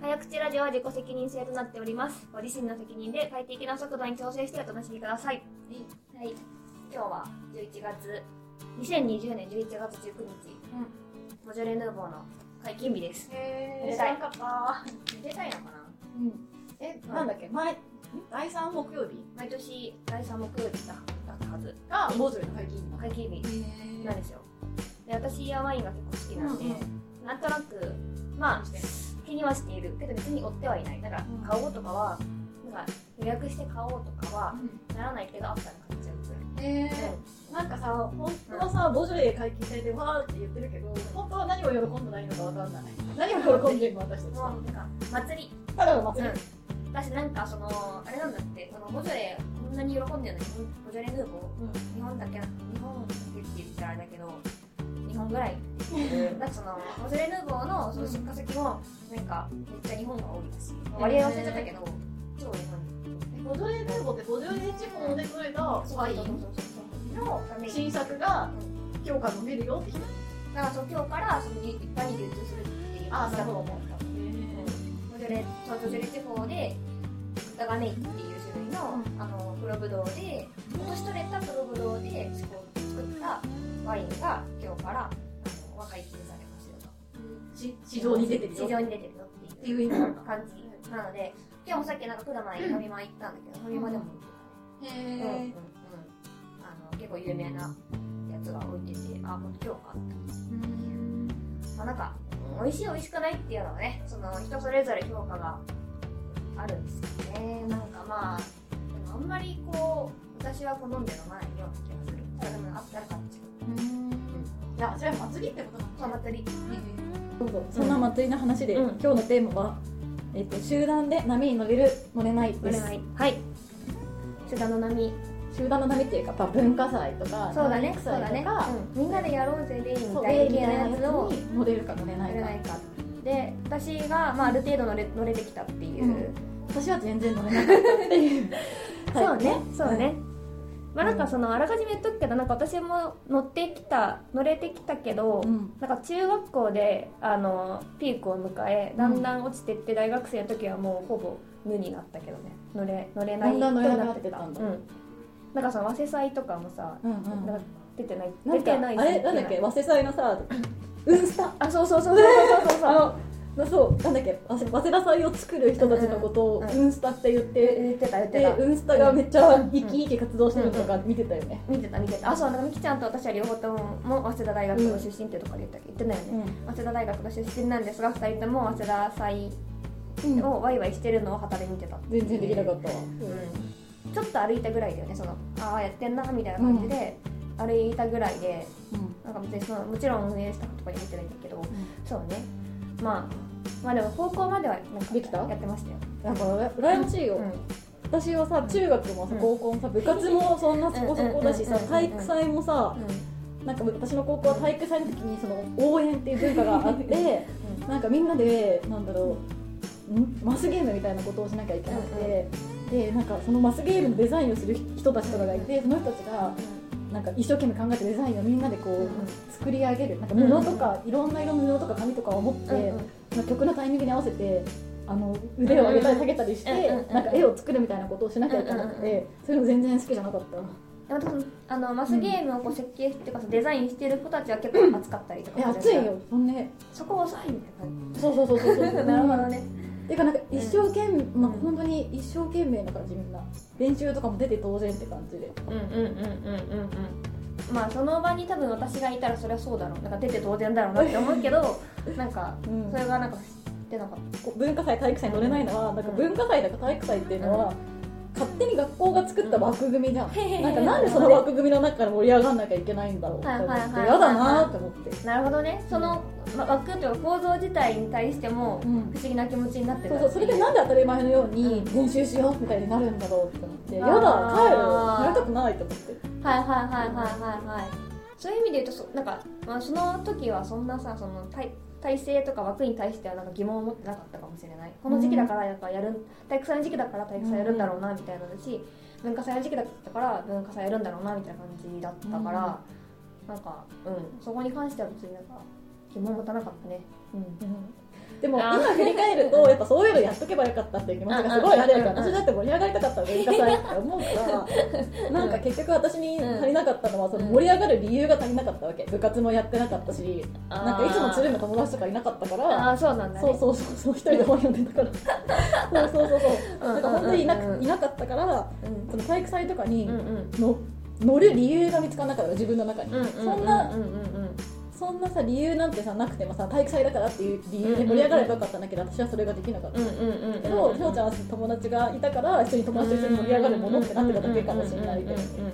早口ラジオは自己責任制となっております。ご自身の責任で快適な速度に調整してお楽しみください。はい。今日は11月、2020年11月19日、ボジョレ・ヌーボーの解禁日です。へー、めでたい知らんかった。めでたいのかな？うん。え、なんだっけ？前、ん第3木曜日？毎年第3木曜日だったはず。がボージョレの解禁日解禁日へなんですよ。で、私はワインが結構好きなんで、うんなんとなく、まあ、気にはしている。けど別に追ってはいない。だからうん。買おうとかは、なんか予約して買おうとかはならないけどあったら買っちゃう。くらい。へー、なんかさ、本当はさ、ボージョレ解禁されてわーって言ってるけど、本当は何を喜んだらいいのかわかんない。何を喜んでるの私たちは。もうなんか祭り。ただの祭り。うん、私なんかそのあれなんだってそのボジョレこんなに喜んでるのにボジョレ・ヌーボー。日本だけ日本だけって言ったらあれだけど日本ぐらいなんかそのボジョレ・ヌーボーのその出荷先もなんかめっちゃ日本が多いらしい。割合忘れちゃったけど超日本ボジョレ・ヌーボーってボジョレ地方で取れたワインの新作が今日から飲めるよって人。だからそう今日からその一般に流通するっていう感じだと思う多分ボジョレそうボジョレ地方でダガネイっていう種類の,、あの黒ブドウで今年取れた黒ブドウで作ったワインが今日から若い金されますよとし市場に出てるよ。市場に出てるよっていいう感じなので。今日もさっきなんかプラマイファミマ行ったんだけどファミマでも売ってたねうんうん。うん。へあの結構有名なやつが置いててあ本当今日かってまあなんか美味しい美味しくないっていうのはねその人それぞれ評価があるんですよね。なんかまあでもあんまりこう私は好んで飲まないような気がする。ただでもあったら買っちゃういやそれは祭りってことなのそう祭り。そうそう。そんな祭りの話で、うん。今日のテーマは、えっと集団で波に乗れる乗れないです。乗れない。はい。集団の波。集団の波っていうか、まあ、文化祭とかそうだね。そうだね祭とか、、うん、みんなでやろうぜでいなでみたいなややつを乗れるか乗れないか。ないか。で私が、まあ、ある程度乗れ乗れてきたっていう、うん。私は全然乗れなかったっていう。そうね、そうね。まあうん。なんかそのあらかじめ言っとくけどなんか私も乗ってきた乗れてきたけど、うん。なんか中学校であのピークを迎えだんだん落ちてって大学生の時はもうほぼ無になったけどね。乗れ乗れないだんだん乗れなってたんだ。うん。なんかその早稲祭とかもさ、うんうん。なんか出てない出てないあれ？なんだっけ？早稲祭のさウン スタあそうそうそうそうそうそうそう そうなんだっけ早稲早稲田祭を作る人たちのことをうんスタって言って、言ってた言ってた。でウンスタがめっちゃ生き生き活動してるのとか見てたよね、見てた見てた。あそうなんかみきちゃんと私は両方ともも早稲田大学の出身っていうところで言ったっけ言ってないよね、うん。早稲田大学の出身なんですが2人とも早稲田祭をワイワイしてるのを旗で見てた。全然できなかったわ、うん、ちょっと歩いたぐらいだよねそのああやってんなみたいな感じで、歩いたぐらいでなんか別にそのもちろん運営スタッフとかに見てないんだけどそうねまあまあでも高校まではなんかできた？やってましたよ、なんか羨ましいよ、うん。私はさ中学もさうん。高校もさ部活もそんなそこそこだしさ体育祭もさなんか私の高校は体育祭の時にその応援っていう文化があってなんかみんなでなんだろうん？マスゲームみたいなことをしなきゃいけなくて、でなんかそのマスゲームのデザインをする人たちとかがいてその人たちがなんか一生懸命考えてデザインをみんなでこう作り上げる。なんか布とかいろんな色の布とか紙とかを持って、うんうん。まあ曲のタイミングに合わせてあの腕を上げたり下げたりして、なんか絵を作るみたいなことをしなきゃいけなくて、そういうの全然好きじゃなかった。でもそのあのマスゲームをこう設計っていうかデザインしてる子たちは結構熱かったりとかえするじゃん。熱いよ。そんねそこを押さえみたいな感そうそうそうそうそう。じ なるほどねていうかなんか一生懸命、まあうん本当に一生懸命な感じみんな練習とかも出て当然って感じで。うんうんうんうんうんうん。まあその場に多分私がいたらそれはそうだろう。なんか出て当然だろうなって思うけど なんかうん。それがなんか知ってなかっこう文化祭体育祭に乗れないのはなんか文化祭とか体育祭っていうのは、勝手に学校が作った枠組みじゃん、うんなんかなんでその枠組みの中から盛り上がんなきゃいけないんだろうって嫌だなーって思って、たなるほどね。その、ま、枠というか構造自体に対してもうん。不思議な気持ちになってたそうそう。それでなんで当たり前のように練習しようみたいになるんだろうって思って、あー。やだ帰る。やりたくないと思って。はいはいはいはいはいはい。そういう意味で言うとそなんか、まあ、その時はそんなさその体制とか枠に対してはなんか疑問を持ってなかったかもしれない。この時期だからやっぱやる体育祭の時期だから体育祭やるんだろうなみたいなのだし、文化祭の時期だったから文化祭やるんだろうなみたいな感じだったから、なんかうんそこに関しては別になんか疑問を持たなかったね。うん。でも今振り返るとやっぱそういうのやっとけばよかったっていう気持ちがすごいあるから私だって盛り上がりたかったの文化祭って思うから なんか結局私に足りなかったのはその盛り上がる理由が足りなかったわけ。部活もやってなかったしなんかいつもつるむ友達とかいなかったからああそうなんだね。そうそうそうそう一人で本読んでたから。そうそうそうそう。なんか本当にいなくいなかったからうん。その体育祭とかにの乗る理由が見つからなかった自分の中に、そんなうんうんうんそんなさ理由なんてさなくてもさ体育祭だからっていう理由で盛り上がればよかったんだけど私はそれができなかった、うんうんうんうんけどひょうちゃんは友達がいたから一緒に友達と一緒に盛り上がるものってなってただけかもしれないけどうんう。んうん。うん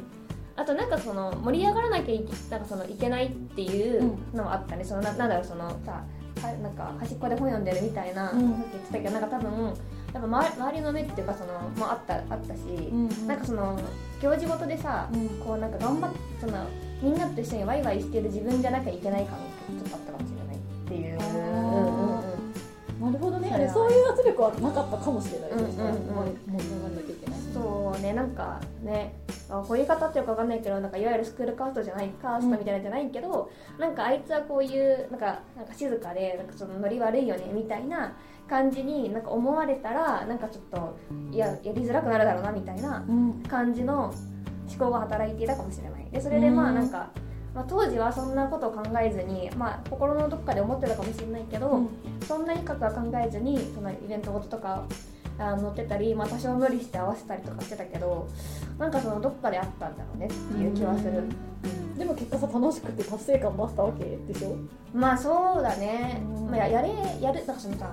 あとなんかその盛り上がらなきゃいけなんかそのいけないっていうのもあったね、そのななんだろうそのさはなんか端っこで本読んでるみたいな、うん。さっき言ってたけどなんか多分やっぱ周り周りの目っていうかそのもあったあったし、うんなんかその行事ごとでさ、うん。こうなんか頑張ってそのみんなと一緒にワイワイしてる自分じゃなきゃいけない感がちょっとあったかもしれないっていう。なるほどね。それはそういう圧力はなかったかもしれない、うんうんうん。そしたら盛り上がらなきゃいけないそうねなんかねあこういう方っていうかわかんないけどなんかいわゆるスクールカーストじゃないカーストみたいなんじゃないけど、なんかあいつはこういうなんかなんか静かでなんかそのノリ悪いよねみたいな感じになんか思われたらなんかちょっといややりづらくなるだろうなみたいなうん感じの思考が働いていたかもしれない。でそれでまあなんか、まあ、当時はそんなことを考えずに、まあ、心のどこかで思ってたかもしれないけど、うん。そんなに深くは考えずにそのイベントごととかあ乗ってたり、まあ、多少無理して合わせたりとかしてたけどなんかそのどっかであったんだろうねっていう気はする、でも結果さ楽しくて達成感もあったわけでしょ？まあそうだね、うん。まあ、ややれやるなんかそのさ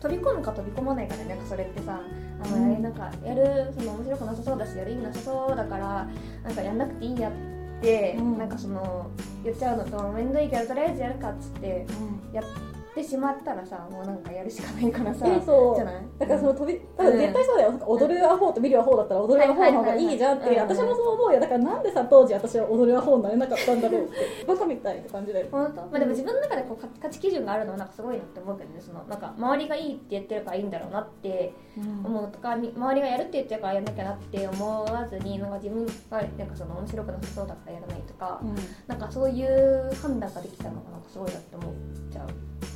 飛び込むか飛び込まないかでなんかそれってさあのやれなんかやるその面白くなさそうだしやる意味なさそうだからなんかやんなくていいやって、うん。なんかその言っちゃうのと面倒いけどとりあえずやるかっつってやってしまったらさもうなんかやるしかないからさえそう。じゃない？だからその飛び多分絶対そうだよ、なんか踊るアホと見るアホだったら踊るアホの方がいいじゃんって、私もそう思うよ。だからなんでさ当時私は踊るアホになれなかったんだろうってバカみたいって感じだよ。本当？まあ、でも自分の中でこう価価値基準があるのはなんかすごいなって思うけどね。そのなんか周りがいいって言ってるからいいんだろうなって思うとかみ周りがやるって言ってるからやんなきゃなって思わずになんか自分がなんかその面白くなさそうだったらやらないとか、うん。なんかそういう判断ができたのがなんかすごいなって思っちゃう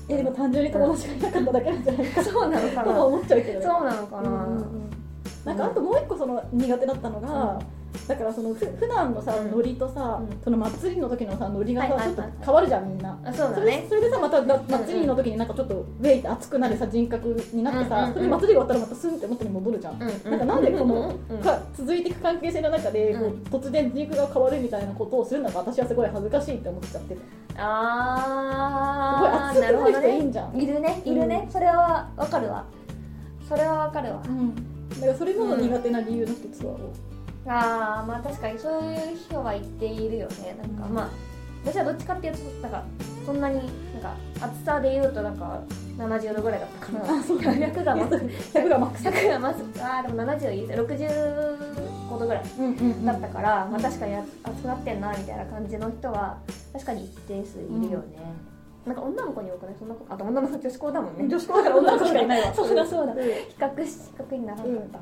えでも単純に友達がいなかっただけなんじゃないかそうなのかとな思っちゃうけどね。そうなのかな、うんうんうんなんかあともう一個その苦手だったのが、だからそのふ普段のさうん。ノリとさ、うん。その祭りの時のさノリがさ、ちょっと変わるじゃんみんな。あそれだね。それでさまたな祭りの時になんかちょっとウェイって熱くなるさ人格になってさ、うんうんうん。それで祭りが終わったらまたスンって元に戻るじゃん。なんかなんでこのうんうんか続いていく関係性の中で、こう突然人格が変わるみたいなことをするのが私はすごい恥ずかしいって思っちゃって。てすあー。ごい熱くなる人ねいいんじゃん。いるね。いるね、それはわかるわ。それはわかるわだからそれも苦手な理由の一つは、あーまあ確かにそういう人は言っているよね。なんかまあ私はどっちかっていうとなんかそんなになんか厚さで言うとなんか70度ぐらいだったかな。あそう100がマックス100がマックス。100がマックスあーでも70いい65度ぐらいうんうんうん。だったから、まあ確かに熱くなってんなみたいな感じの人は確かに一定数いるよね、なんか女の子に多くないそんな子あと女の子女子校だもんね。女子校だから女の子しかいないわ。そうだそうだ。ん。比較し比較にならなかった、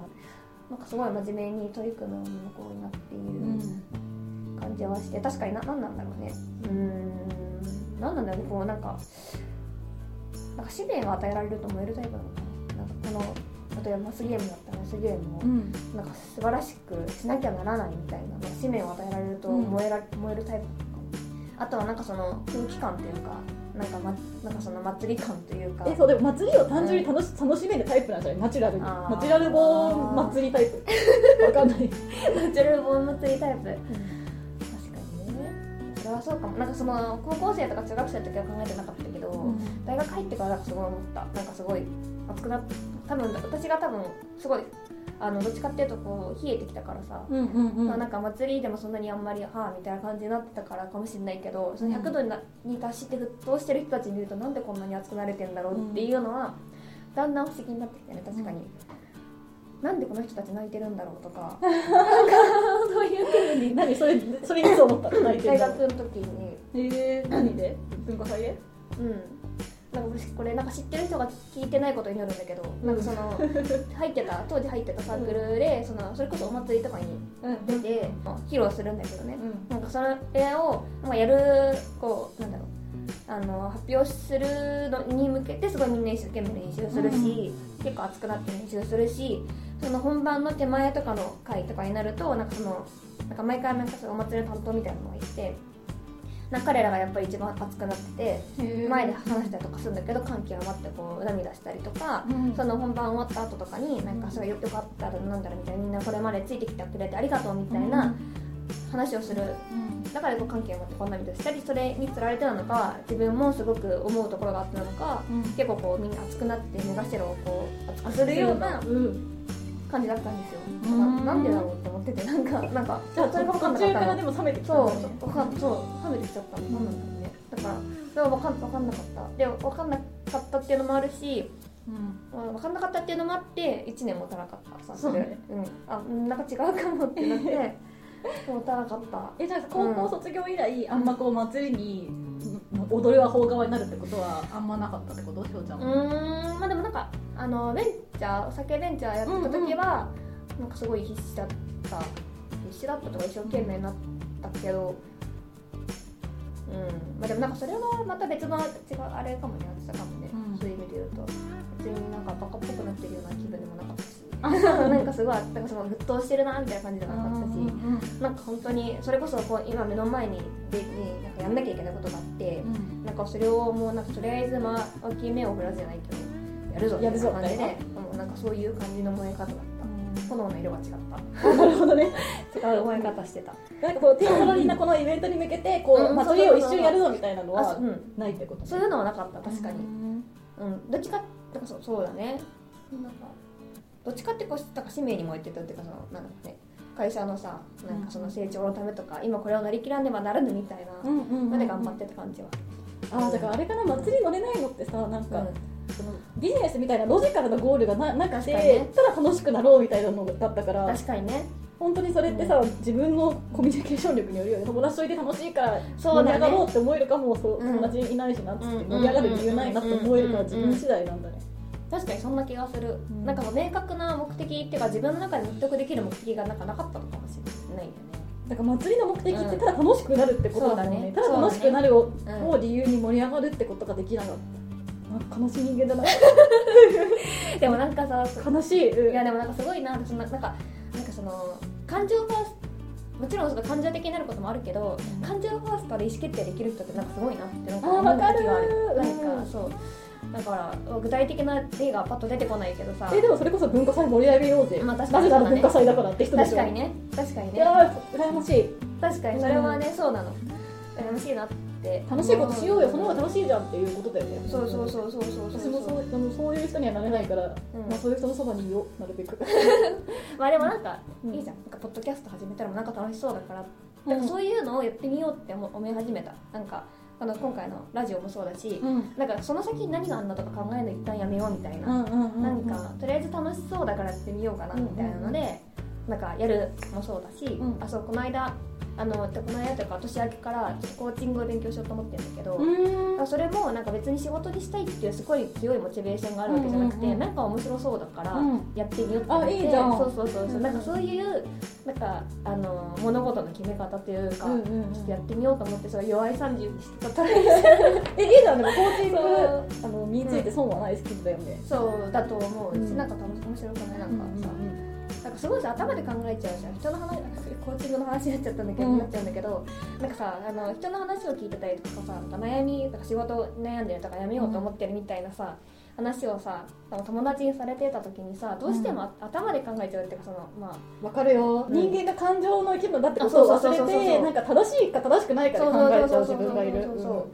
なんかすごい真面目に取り組む女の子になっていう感じはして確かにな何なんだろうね。うーん何なんだろうねこうなんかなんか使命が与えられると燃えるタイプなのかな。なんかこの例えばマスゲームだったらマスゲームをうん。なんか素晴らしくしなきゃならないみたいな、まあ使命を与えられると燃えら、燃えるタイプなのかもあとはなんかその空気感というかなんか,、ま、なんかその祭り感というか。えそうでも祭りを単純に楽し,、楽しめるタイプなんじゃない？ナチュラルに。ナチュラルボーン祭りタイプ。わかんない、ナチュラルボーン祭りタイプ。確かにね。それはそうかも。なんかその高校生とか中学生の時は考えてなかったけど、大学入ってからなんかすごい思った。なんかすごい熱くなっ多分私が多分すごいあのどっちかっていうとこう冷えてきたからさ、うんうんうん。まあ、なんか祭りでもそんなにあんまりはあみたいな感じになってたからかもしれないけどその100度になに達して沸騰してる人たち見るとなんでこんなに熱くなれてんだろうっていうのは、だんだん不思議になってきてね確かに、なんでこの人たち泣いてるんだろうとか。なんかそういうふうに。何 それそれいつ思った。の泣いて大るの。学の時に。えー、何で？文化祭でうんなんか私これなんか知ってる人が聞いてないことになるんだけど、なんかその入ってた当時入ってたサークルでそのそれこそお祭りとかにうん。出て、まあ披露するんだけどね、うん。なんかそれを、まあ、やるこうなんだろう。あの発表するのに向けてすごいみんな一生懸命練習するし、結構熱くなって練習するしその本番の手前とかの回とかになるとなんかそのなんか毎回なんかそのお祭りの担当みたいなのがいてな彼らがやっぱり一番熱くなってて前で話したりとかするんだけど歓喜余ってこう涙したりとか、うん。その本番終わった後とかになんかそれよよかったらなんだろうみたいなみんなこれまでついてきてくれてありがとうみたいな話をする。だからこう歓喜を持ってこんな涙したりそれにつられてなのか自分もすごく思うところがあったのか、うん。結構こうみんな熱くなって目頭をこう熱くするようなうん感じだったんですよ、うん。ななんでだろうって思っててなんかなんかじゃあそれが分かん途なかったの。中からでも冷めてきたそうんだ。ねそうわかんそう冷めてきちゃった。のなん。なんだろうね。だからそれは分かん分かんなかった。で分かんなかったっていうのもあるしうん。まあ分かんなかったっていうのもあって1年持たなかった。さそうね。うん。あなんか違うかもってなって 持たなかった。えじゃあ高校卒業以来、あんまこう祭りにうん踊りは放側になるってことはあんまなかったってこと？しょうちゃんうはーん。まあでもなんかあのベンチャーお酒ベンチャーやってた時は、なんかすごい必死だった。必死だったとか一生懸命になったけどうん。まあでもなんかそれはまた別の違うあれかもねあったかもね、うん。そういう意味で言うと。別になんかバカっぽくなってるような気分でもなかったし。なんかすごいなんかその沸騰してるなみたいな感じじゃなかったし、なんか本当にそれこそこう今目の前にで、ね、なんかやんなきゃいけないことがあって、なんかそれをもうなんかとりあえずまあ脇目を振らせないけどやるぞ。やるぞ。みたいな感じでもうなんかそういう感じの燃え方だった。炎の色が違った。なるほどね。違う燃え方してた。なんかこうテーマロリーなこのイベントに向けてこう、うん祭りを一緒にやるぞみたいなのはないってことそういうのはなかった確かに。うん。うん。どっちかなんかそうそうだね。なんかどっちかってこうなんか使命に燃えてたっていうかそのなんかね。会社のさなんかその成長のためとか今これを乗り切らねばならぬみたいなまで頑張ってた感じは。ああだからあれかな祭り乗れないのってさなんか、うんそのビジネスみたいなロジカルなゴールがななくて、ね。ただ楽しくなろうみたいなのだったから。確かにね本当にそれってさ、自分のコミュニケーション力によるよね。友達といて楽しいから盛り上がろうって思えるかもそううん。友達いないしなっつってうん盛り上がる理由ないなって思えるからうん自分次第なんだね。確かにそんな気がする、ん。なんか明確な目的っていうか自分の中で納得できる目的がなんかなかったのかもしれないよね。だから祭りの目的ってただ楽しくなるってことだもんね,、そうだね。ただ楽しくなるを,、うんを理由に盛り上がるってことができなかった悲しい人間だな。でもなんかさ悲しい、うん。いやでもなんかすごいなそのなんかなんかその感情ファーストもちろんその感情的になることもあるけど、うん。感情ファーストで意思決定できる人ってなんかすごいなってなんか思う時がある。わかるなんかそう。だから具体的な例がパッと出てこないけどさ。えでもそれこそ文化祭盛り上げようぜ、まあ確かになぜなら文化祭だからって人でしょ確かにね。確かにねいやー羨ましい。確かにそれはね、そうなの。羨ましいな。って楽しいことしようよ。その方が楽しいじゃんっていうことだよね。そうそうそうそうそう私そう。もそうあのそういう人にはなれないから、うん。まあ、そういう人のそばにいようなるべく。まあでもなんか、うん。いいじゃん。なんかポッドキャスト始めたらもなんか楽しそうだから、うん。なんかそういうのをやってみようって思思い始めた。なんかあの今回のラジオもそうだし、うん。なんかその先に何があんのとか考えるの一旦やめようみたいな、うんうんうんなんかとりあえず楽しそうだからやってみようかなみたいなので、なんかやるもそうだし、うん。あそうこの間あのこの間というか年明けからちょっとコーチングを勉強しようと思ってるんだけど、うん。それもなんか別に仕事にしたいっていうすごい強いモチベーションがあるわけじゃなくて、うんうんうん。なんか面白そうだからうん。やってみようって思って、あいいじゃん。そうそうそうそう、うんうんなんかそういうなんかあの物事の決め方というか、うんうんうん。ちょっとやってみようと思って そう弱い30にしてたらえいいじゃんでもコーチングあの身について損はないスキルだよね、そうだと思う。し、うん。なんか楽し面白くない？なんかさ、うんなんかすごいさ頭で考えちゃうじゃん。人の話コーチングの話になっちゃったんだけど、うん。なっちゃうんだけどなんかさあの人の話を聞いてたりとかさなんか悩みとか仕事悩んでるとかやめようと思ってるみたいなさ、話をさ友達にされてた時にさどうしても頭で考えちゃうっていうかそのまあわかるよ、うん。人間が感情の一部だってことを忘れてなんか正しいか正しくないかで考えちゃう自分がいる。そうそうそうそう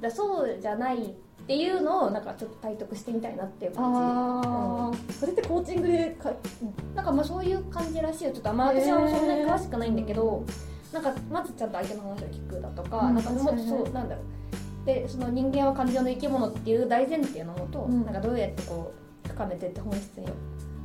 だそうじゃないっていうのをなんかちょっと体得してみたいなっていう感ああ、それってコーチングでかじなんかまあそういう感じらしいよ。ちょっとまあ私はそんなに詳しくないんだけどなんかまずちゃんと相手の話を聞くだとか、うんなんかも確かにね。そうなんだろう。でその人間は感情の生き物っていう大前提のもと、うん。なんかどうやってこう深めてって本質に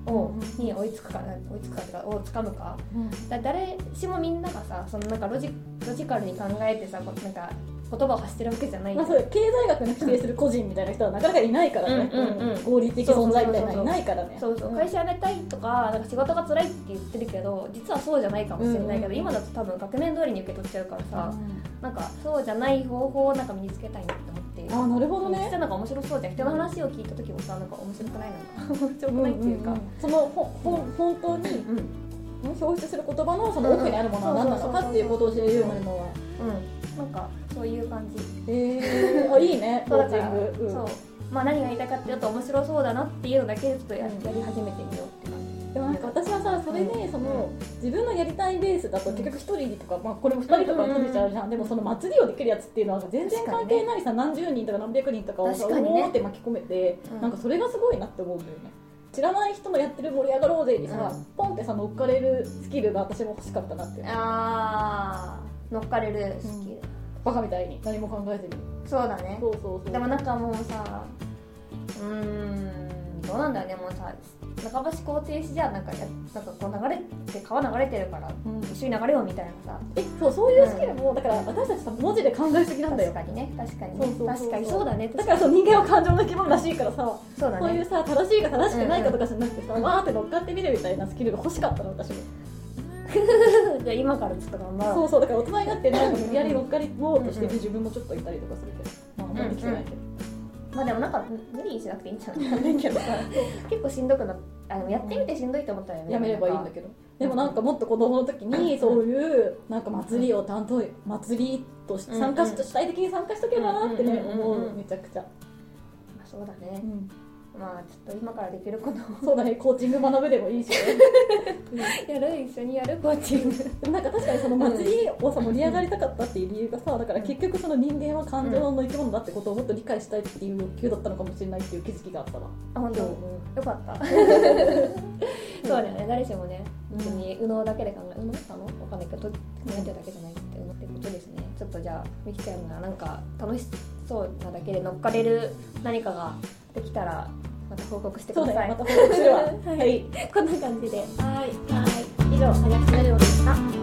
を、うん。に追いつくか追いつくかっていうかをつかむか。うん。だ誰しもみんながさそのなんかロジロジカルに考えてさこうなんか言葉を発してるわけじゃないまあ、経済学の否定する個人みたいな人はなかなかいないからね、うんうんうん。合理的存在みたいなのいないからね。そうそう、ん。会社辞めたいとかなんか仕事が辛いって言ってるけど実はそうじゃないかもしれないけど、うんうん今だと多分額面通りに受け取っちゃうからさ、なんかそうじゃない方法をなんか身につけたいなって思って。ああなるほど実ね際なんか面白そうじゃん。人の話を聞いた時もさなんか面白くないなんか。面白くないっていうか。んんん。そのほほ本当にうん表出する言葉のその奥にあるものは何なのかっていうことを知れるようになるのはうん。なんかそういう感じ。えー、あいいね。コーチング、うん。そう。まあ何が言いたいかっていうと面白そうだなっていうのだけでちょっとややり始めてみようって感じ。でもなんか私はさそれでその自分のやりたいベースだと結局一人とか、まあ、これも二人とか閉じちゃうじゃん、でもその祭りをできるやつっていうのは全然関係ないさ、何十人とか何百人とかをさね。おーって巻き込めて、うん。なんかそれがすごいなって思うんだよね知らない人のやってる盛り上がろうぜにさ、うん。ポンってさ乗っかれるスキルが私も欲しかったなってあー乗っかれるスキル、バカみたいに何も考えずに。そうだね。そうそうそう。でもなんかもうさうーんどうなんだよねもうさ中橋工程士じゃなんかやなんかこう流れて川流れてるからうん。一緒に流れようみたいなさ。えそうそういうスキルも、だから私たちさ文字で考えすぎなんだよ。確かにね確かにね。確かにそうだねだからそう人間は感情の生き物らしいからさそうだね。そういうさ正しいか正しくないかとかじゃなくてさ、わーって乗っかってみるみたいなスキルが欲しかったの私も。じゃあ今からちょっと頑張ろう。そうそうだから大人になってなんか無理やり乗っかりようとしてる自分もちょっといたりとかするけどまああんまりできてないけど、まあでもなんか無理にしなくていいんじゃないけどさ結構しんどくなあのやってみてしんどいと思ったらやめればいいんだけど。でもなんかもっと子供の時にそういうなんか祭りを担当祭りとして参加しうんうん主体的に参加しとけばなってね思う。めちゃくちゃ、まあそうだね。うんまあちょっと今からできることを。そうだねコーチング学ぶでもいいしね。やる一緒にやるコーチング。なんか確かにその祭りをさ盛り上がりたかったっていう理由がさだから結局その人間は感情の生き物だってことをもっと理解したいっていう欲求だったのかもしれないっていう気づきがあったわ。あ本当？今よかった。そうだよね。誰しもねうん。別に右脳だけで考え右脳なの？わかんないけど考えてるだけじゃないって思ってことですね。ちょっとじゃあみきちゃんがなんか楽しそうなだけで乗っかれる何かができたらまた報告してください。また報告するわ。はい。はい。こんな感じで。はい。はい。以上林なるおでした